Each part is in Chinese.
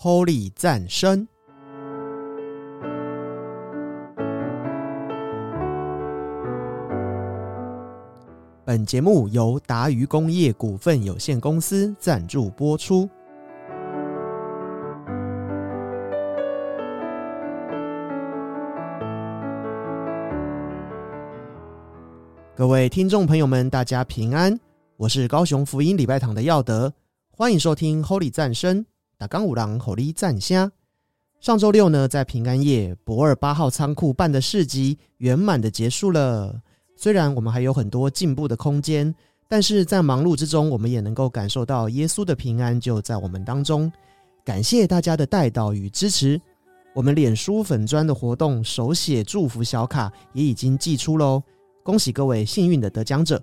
Holy 赞声。本节目由达渝工业股份有限公司赞助播出。各位听众朋友们，大家平安，我是高雄福音礼拜堂的耀德，欢迎收听 Holy 赞声，打刚五郎 Holy 赞虾。上周六呢，在平安夜，博二八号仓库办的市集圆满的结束了。虽然我们还有很多进步的空间，但是在忙碌之中，我们也能够感受到耶稣的平安就在我们当中。感谢大家的带导与支持。我们脸书粉砖的活动手写祝福小卡也已经寄出喽，恭喜各位幸运的得奖者。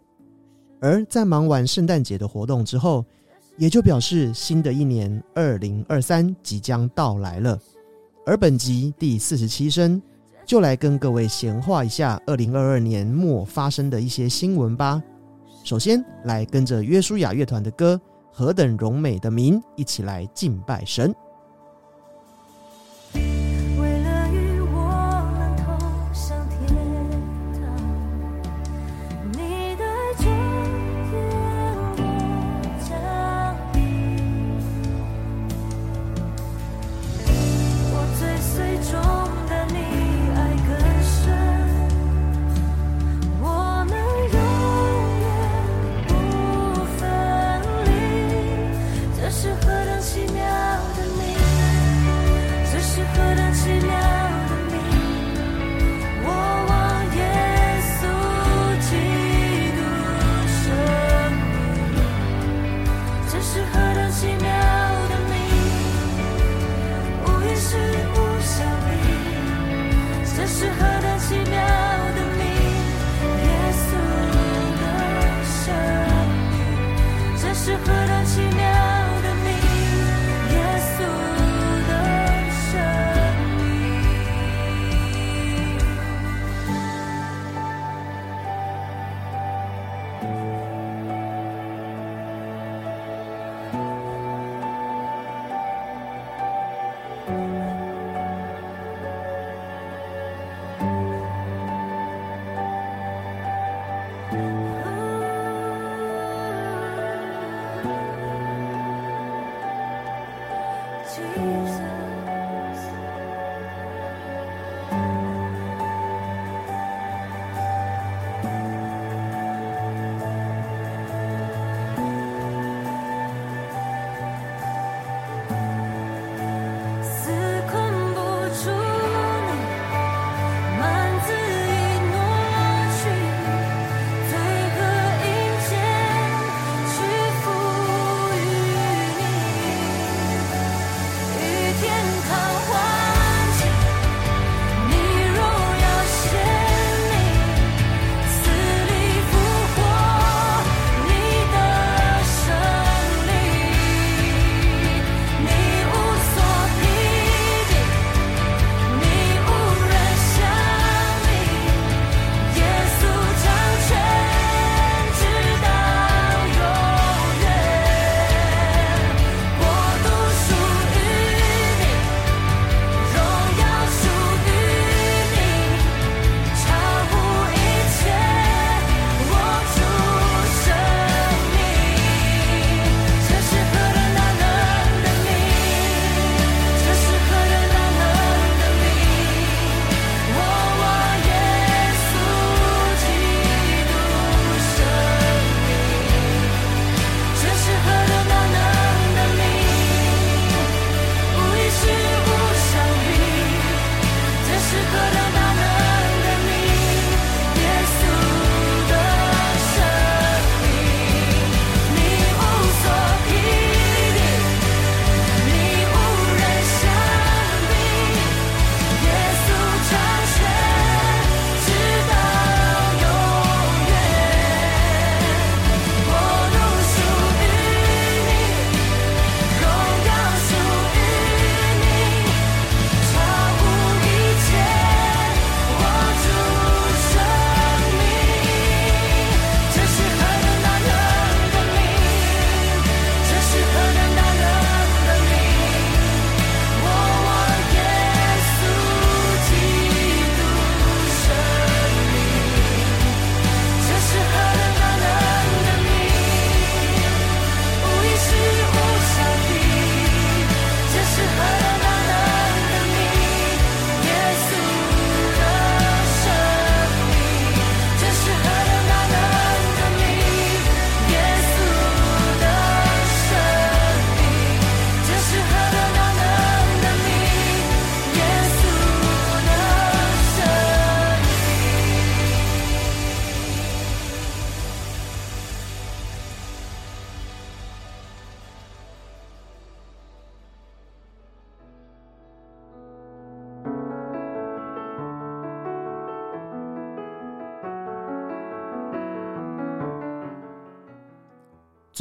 而在忙完圣诞节的活动之后，也就表示新的一年二零二三即将到来了。而本集第四十七声。就来跟各位闲话一下二零二二年末发生的一些新闻吧。首先来跟着约书亚乐团的歌《何等荣美的名》一起来敬拜神。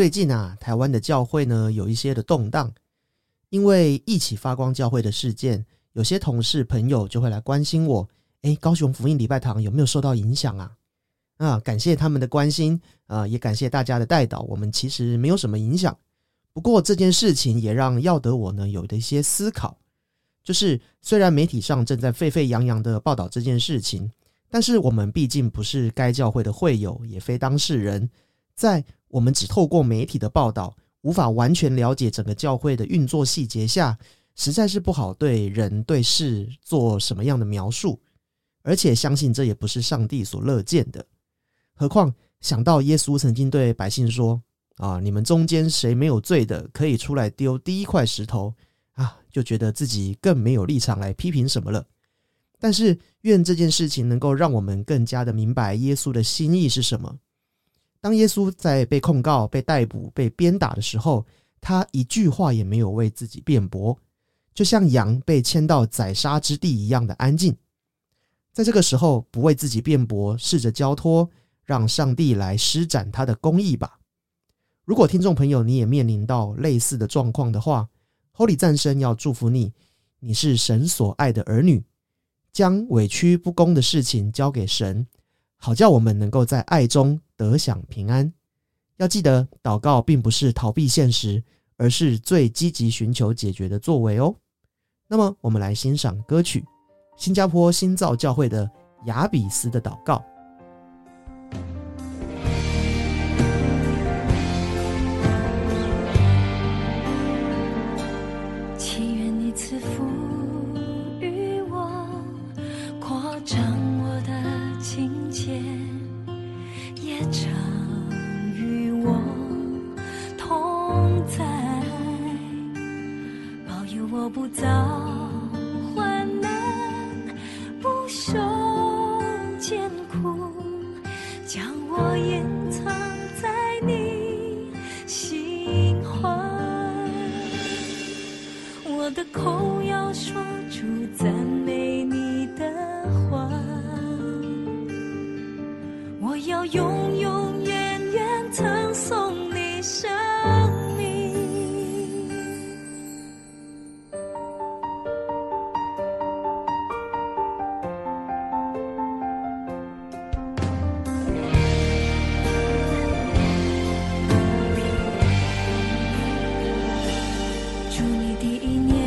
最近啊，台湾的教会呢有一些的动荡，因为一起发光教会的事件，有些同事朋友就会来关心我，哎，高雄福音礼拜堂有没有受到影响啊？啊，感谢他们的关心啊，也感谢大家的带导，我们其实没有什么影响。不过这件事情也让耀德我呢有的一些思考，就是虽然媒体上正在沸沸扬扬的报道这件事情。但是我们毕竟不是该教会的会友，也非当事人，在我们只透过媒体的报道，无法完全了解整个教会的运作细节下，实在是不好对人对事做什么样的描述。而且相信这也不是上帝所乐见的。何况想到耶稣曾经对百姓说：“啊，你们中间谁没有罪的，可以出来丢第一块石头。”啊，就觉得自己更没有立场来批评什么了。但是，愿这件事情能够让我们更加的明白耶稣的心意是什么。当耶稣在被控告、被逮捕、被鞭打的时候，他一句话也没有为自己辩驳，就像羊被牵到宰杀之地一样的安静。在这个时候，不为自己辩驳，试着交托，让上帝来施展他的公义吧。如果听众朋友你也面临到类似的状况的话，Holy 战声要祝福你，你是神所爱的儿女。将委屈不公的事情交给神，好叫我们能够在爱中得享平安。要记得，祷告并不是逃避现实，而是最积极寻求解决的作为哦。那么，我们来欣赏歌曲，新加坡新造教会的雅比斯的祷告。祝你第一年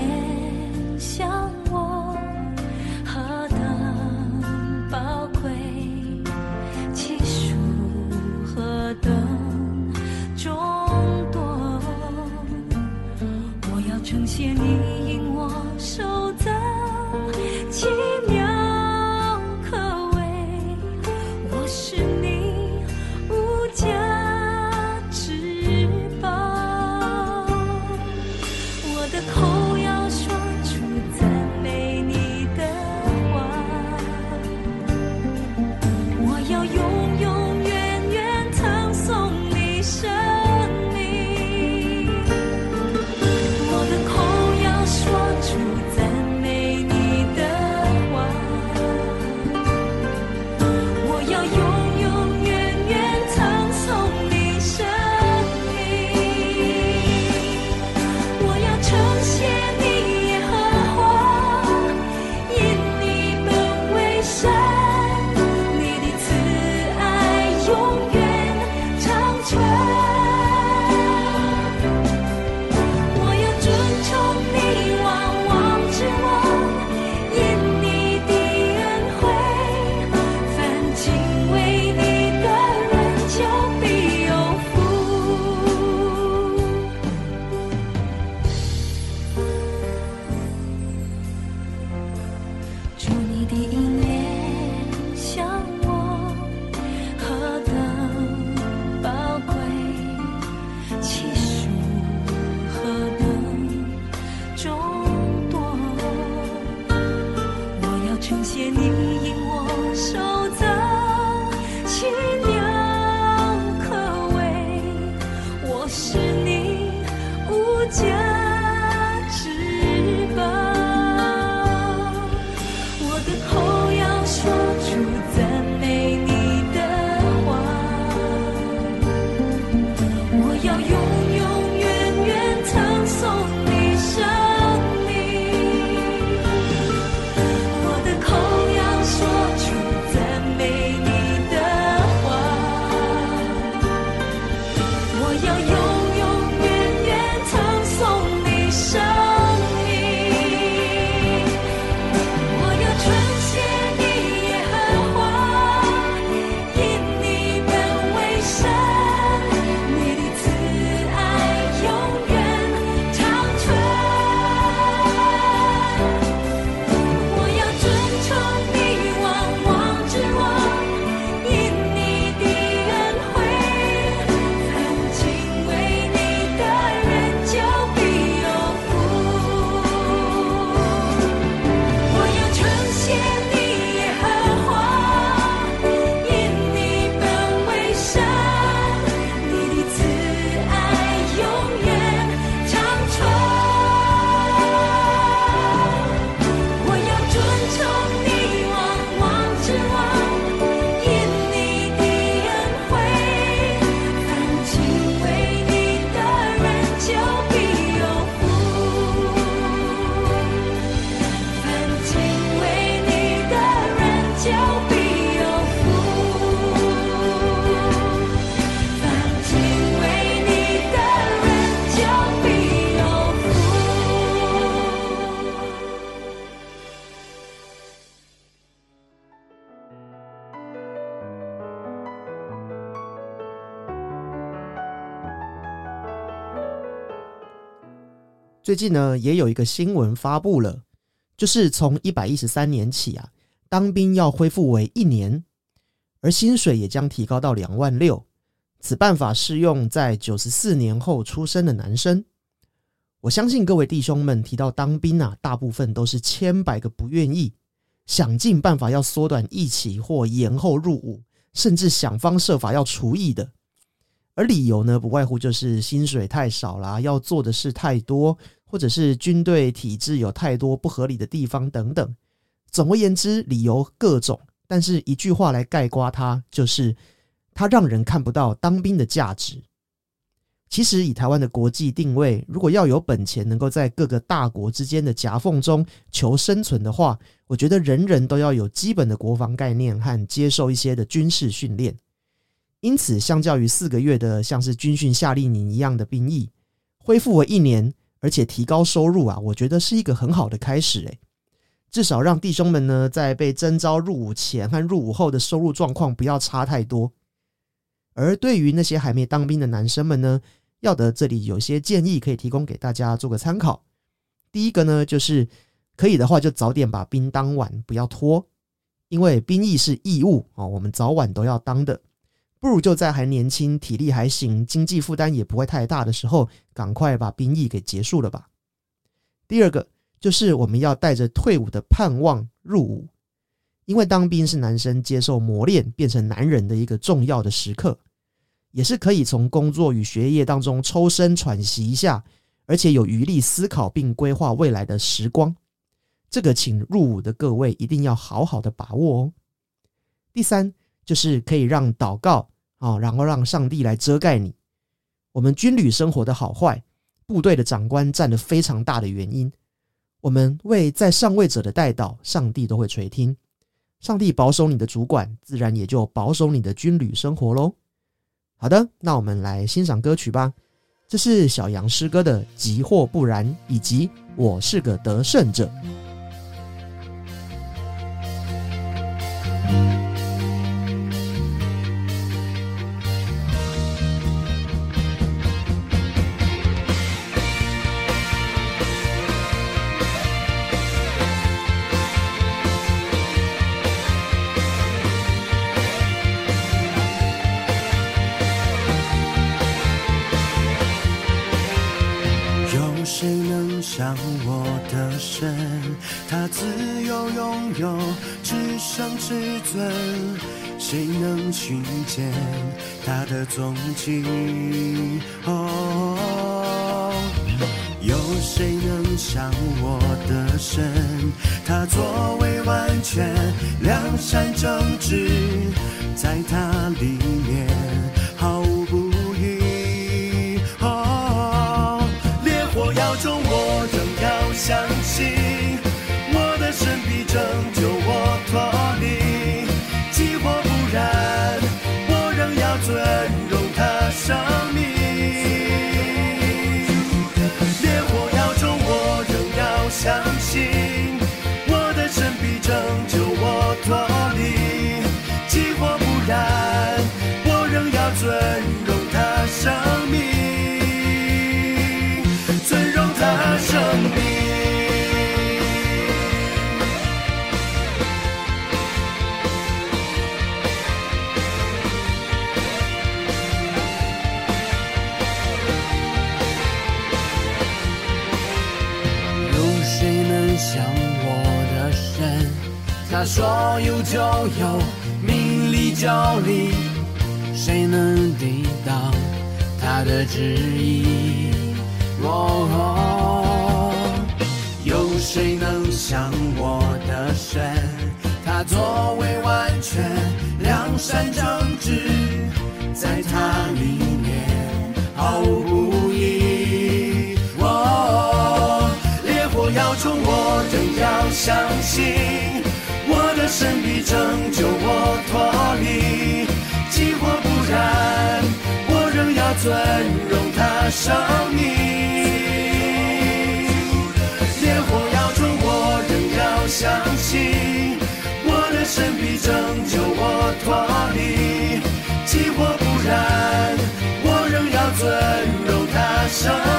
最近呢，也有一个新闻发布了，就是从一百一十三年起啊，当兵要恢复为一年，而薪水也将提高到两万六。此办法适用在九十四年后出生的男生。我相信各位弟兄们提到当兵啊，大部分都是千百个不愿意，想尽办法要缩短役期或延后入伍，甚至想方设法要除役的。而理由呢，不外乎就是薪水太少啦，要做的事太多，或者是军队体制有太多不合理的地方等等。总而言之，理由各种，但是一句话来概括它，就是它让人看不到当兵的价值。其实以台湾的国际定位，如果要有本钱能够在各个大国之间的夹缝中求生存的话，我觉得人人都要有基本的国防概念和接受一些的军事训练。因此，相较于四个月的像是军训夏令营一样的兵役，恢复为一年，而且提高收入啊，我觉得是一个很好的开始。诶，至少让弟兄们呢，在被征召入伍前和入伍后的收入状况不要差太多。而对于那些还没当兵的男生们呢，要得这里有些建议可以提供给大家做个参考。第一个呢，就是可以的话就早点把兵当完，不要拖，因为兵役是义务啊、哦，我们早晚都要当的。不如就在还年轻、体力还行、经济负担也不会太大的时候，赶快把兵役给结束了吧。第二个就是我们要带着退伍的盼望入伍，因为当兵是男生接受磨练、变成男人的一个重要的时刻，也是可以从工作与学业当中抽身喘息一下，而且有余力思考并规划未来的时光。这个，请入伍的各位一定要好好的把握哦。第三。就是可以让祷告啊，然后让上帝来遮盖你。我们军旅生活的好坏，部队的长官占了非常大的原因。我们为在上位者的带祷，上帝都会垂听。上帝保守你的主管，自然也就保守你的军旅生活喽。好的，那我们来欣赏歌曲吧。这是小杨诗歌的《急或不然》，以及《我是个得胜者》。尊，谁能寻见他的踪迹？哦，有谁能像我的神？他作为完全良善正直，在他里面毫无不义。哦，烈火要中，我仍要相信，他他说有就有，命里就理，谁能抵挡他的旨意？哦，有谁能像我的神？他作为完全良善正直，在他里面毫无不义。哦，烈火要冲，我仍要相信，神必拯救我脱离，既或不然，我仍要尊荣他生命。烈火要中，我仍要相信，我的神必拯救我脱离，既或不然，我仍要尊荣他生命。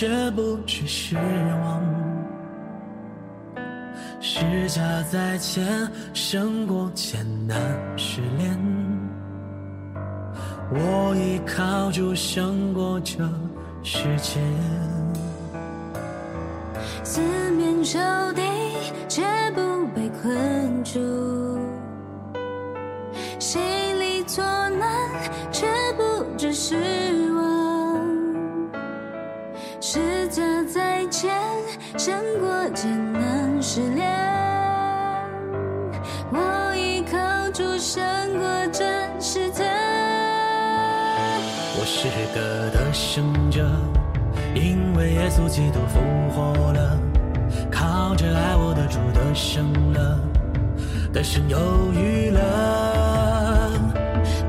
却不去失望。是差在前，胜过艰难失恋。我依靠住，胜过这世界。四面受敌，却不被困住；心里作难，却不知失。前胜过艰难失恋，我依靠住胜过真实的。我是个得胜者，因为耶稣基督复活了，靠着爱我的主得胜了，得胜犹豫了。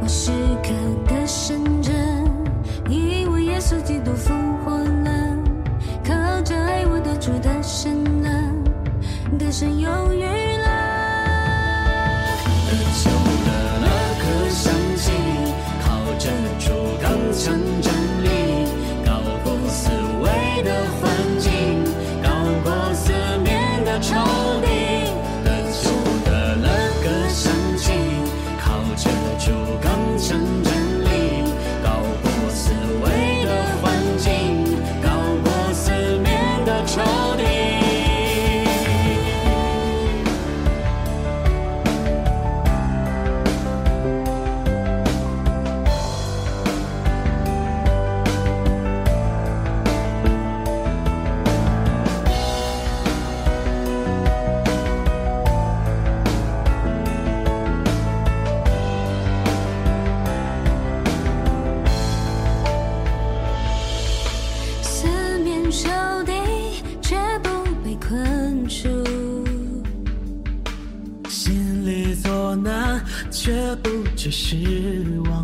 我是。一身忧郁。心里作难，却不知失望。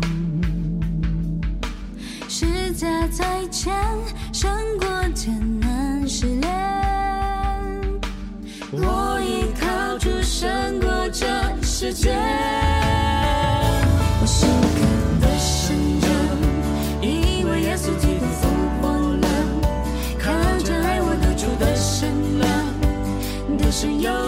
是家再见，胜过艰难失恋。我依靠住，胜过这世界。我是个的生者，因为耶稣基督复活了，靠着爱我得出的胜了，得胜有。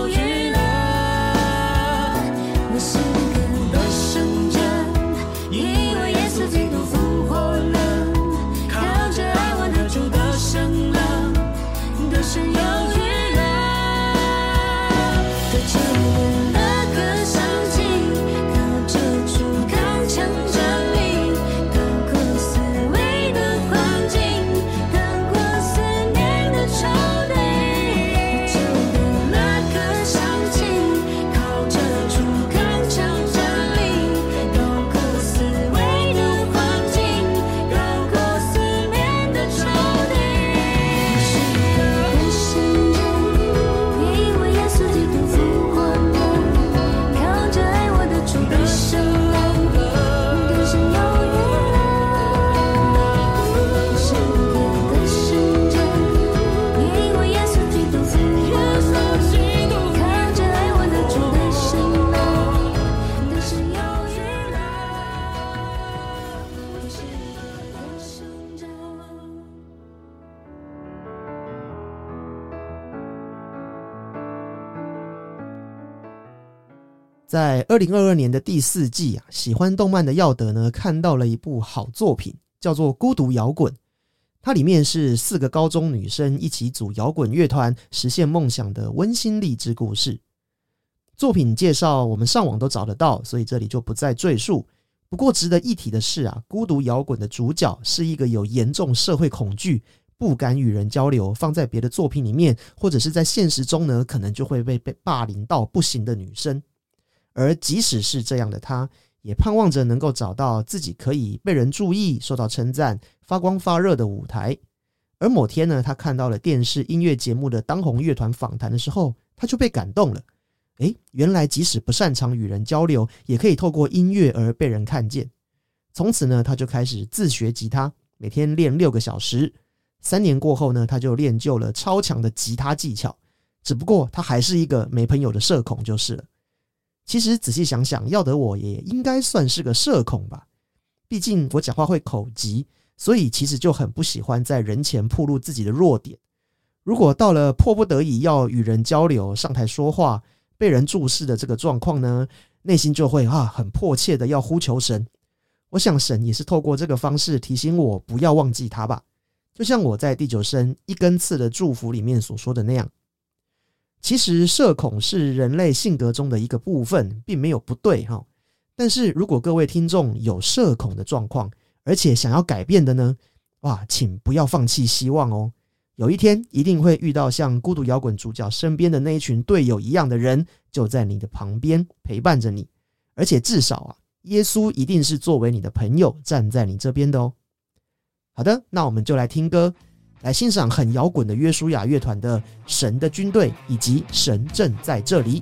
在二零二二年的第四季啊，喜欢动漫的耀德呢，看到了一部好作品，叫做《孤独摇滚》。它里面是四个高中女生一起组摇滚乐团，实现梦想的温馨励志故事。作品介绍我们上网都找得到，所以这里就不再赘述。不过值得一提的是啊，孤独摇滚的主角是一个有严重社会恐惧、不敢与人交流，放在别的作品里面或者是在现实中呢，可能就会被被霸凌到不行的女生。而即使是这样的他，也盼望着能够找到自己可以被人注意、受到称赞、发光发热的舞台。而某天呢，他看到了电视音乐节目的当红乐团访谈的时候，他就被感动了。诶，原来即使不擅长与人交流，也可以透过音乐而被人看见。从此呢，他就开始自学吉他，每天练六个小时。三年过后呢，他就练就了超强的吉他技巧。只不过他还是一个没朋友的社恐就是了。其实仔细想想，要得我也应该算是个社恐吧。毕竟我讲话会口急，所以其实就很不喜欢在人前暴露自己的弱点。如果到了迫不得已要与人交流、上台说话、被人注视的这个状况呢，内心就会啊很迫切的要呼求神。我想神也是透过这个方式提醒我不要忘记他吧。就像我在第九声一根刺的祝福里面所说的那样。其实社恐是人类性格中的一个部分，并没有不对哈。但是如果各位听众有社恐的状况，而且想要改变的呢，哇，请不要放弃希望哦。有一天一定会遇到像孤独摇滚主角身边的那一群队友一样的人，就在你的旁边陪伴着你，而且至少啊，耶稣一定是作为你的朋友站在你这边的哦。好的，那我们就来听歌。来欣赏很摇滚的约书亚乐团的《神的军队》以及《神正在这里》。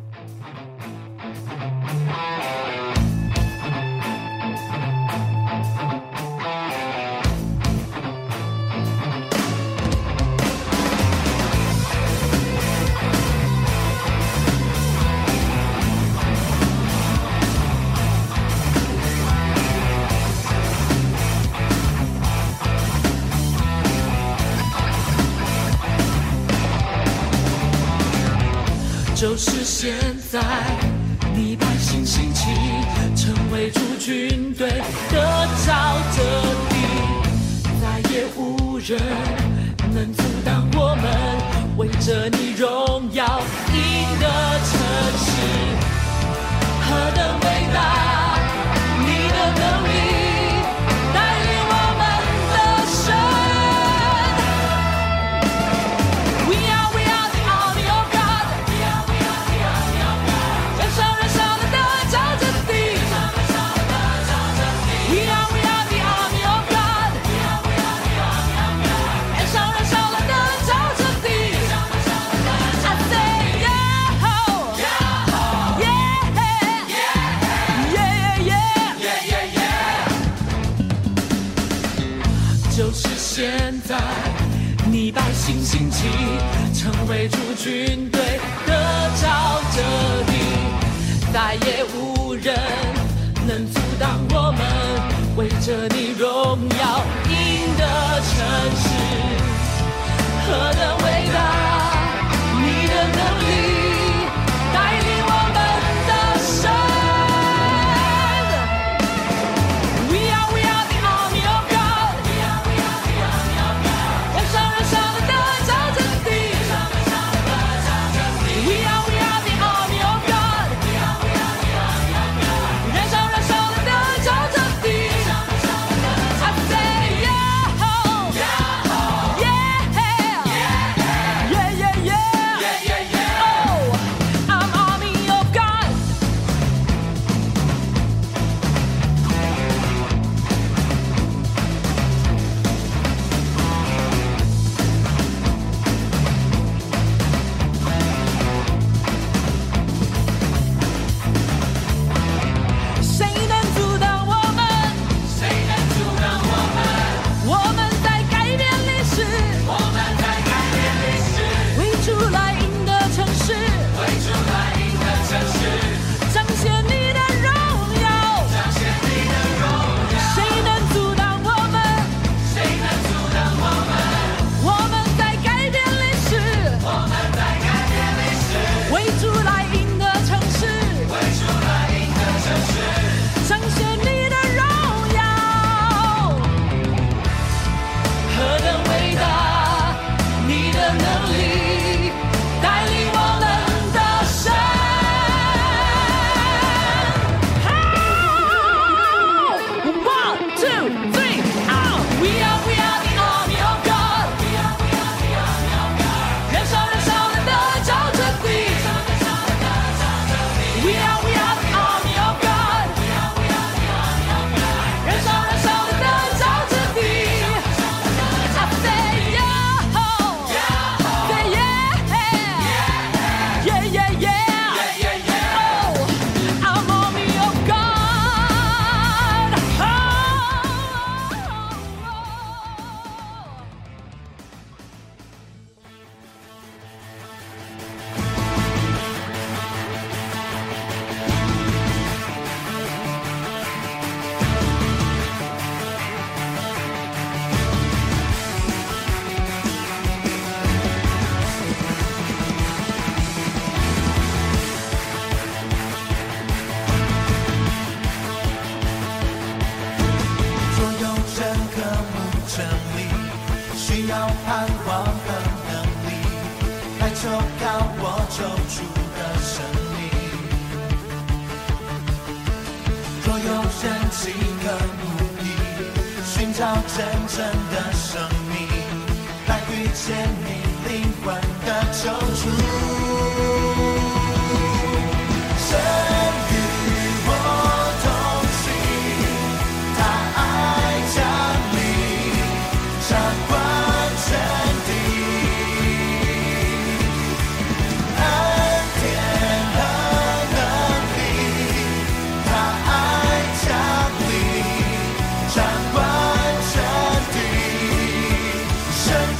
就就是现在。你百姓兴起，成为主军队的沼泽地，再也无人能阻挡我们，为着你荣耀赢得城市，何等伟大！你的能力。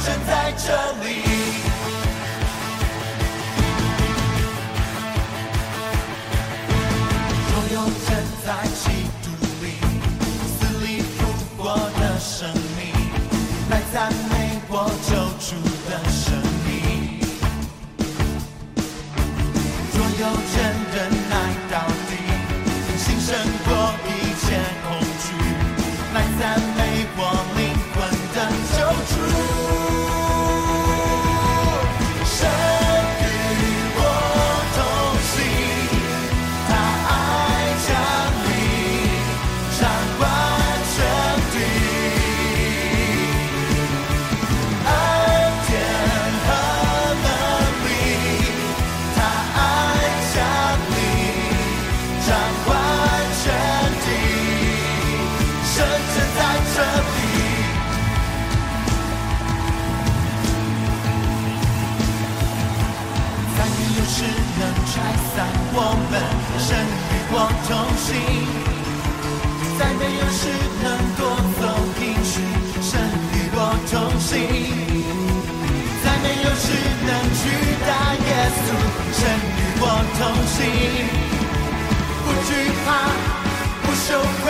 站在这里。若有人在嫉妒里，死里复活的生命，来赞美我救主的生命。若有人。同行，再没有事能夺走平寻，神与我同行。再没有事能取代耶稣，神与我同行，不惧怕，不羞愧。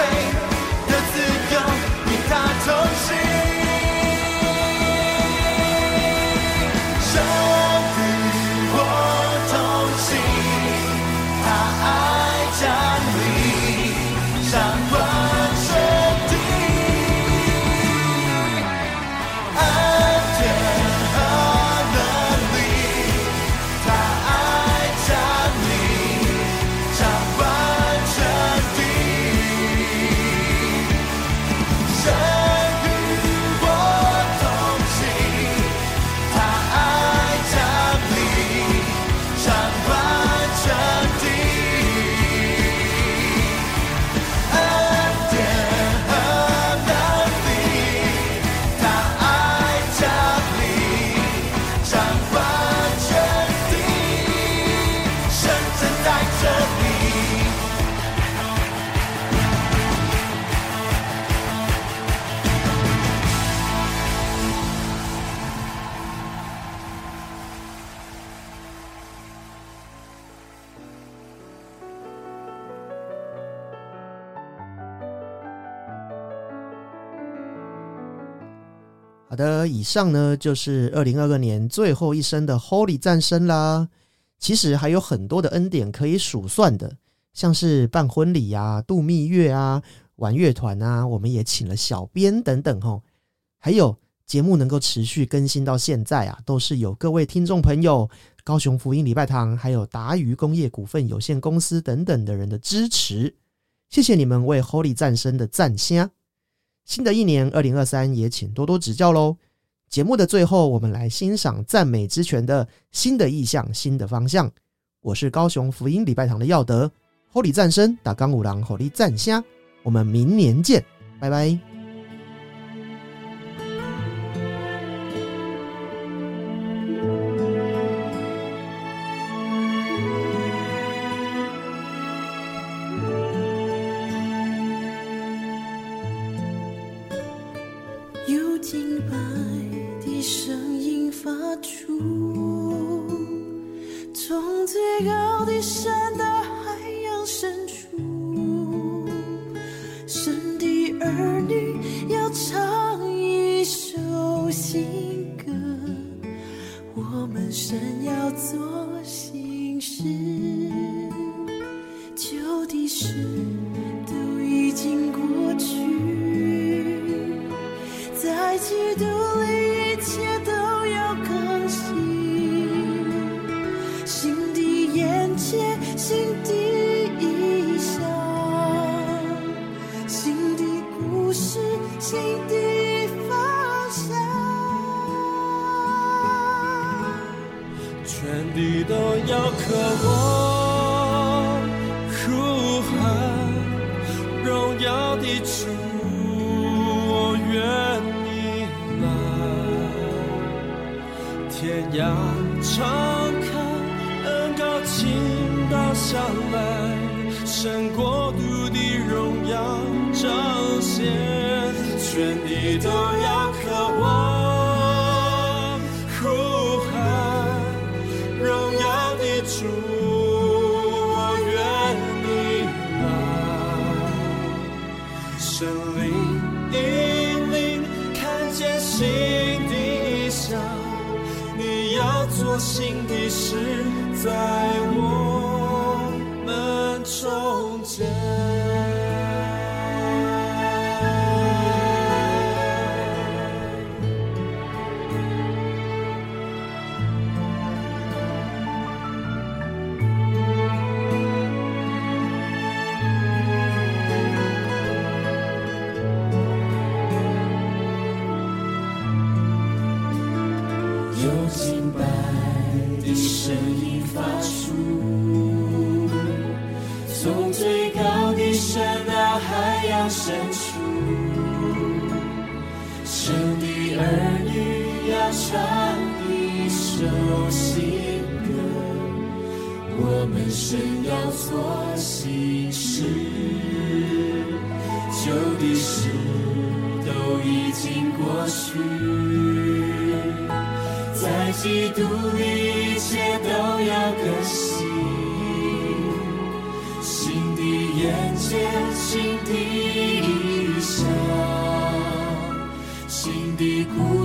好的，以上呢就是二零二二年最后一声的 Holy 战声啦。其实还有很多的恩典可以数算的，像是办婚礼啊、度蜜月啊、玩乐团啊，我们也请了小编等等吼。还有节目能够持续更新到现在啊，都是有各位听众朋友、高雄福音礼拜堂，还有达渝工业股份有限公司等等的人的支持。谢谢你们为 Holy 战声的赞声。新的一年二零二三，也请多多指教喽。节目的最后，我们来欣赏赞美之泉的新的意向、新的方向。我是高雄福音礼拜堂的耀德，Holy 战声打钢五郎，Holy 战虾，我们明年见，拜拜。从最高的山到海洋深处，神的儿女要唱一首新歌，我们神要做新事，的眼界，新的一生，心的苦，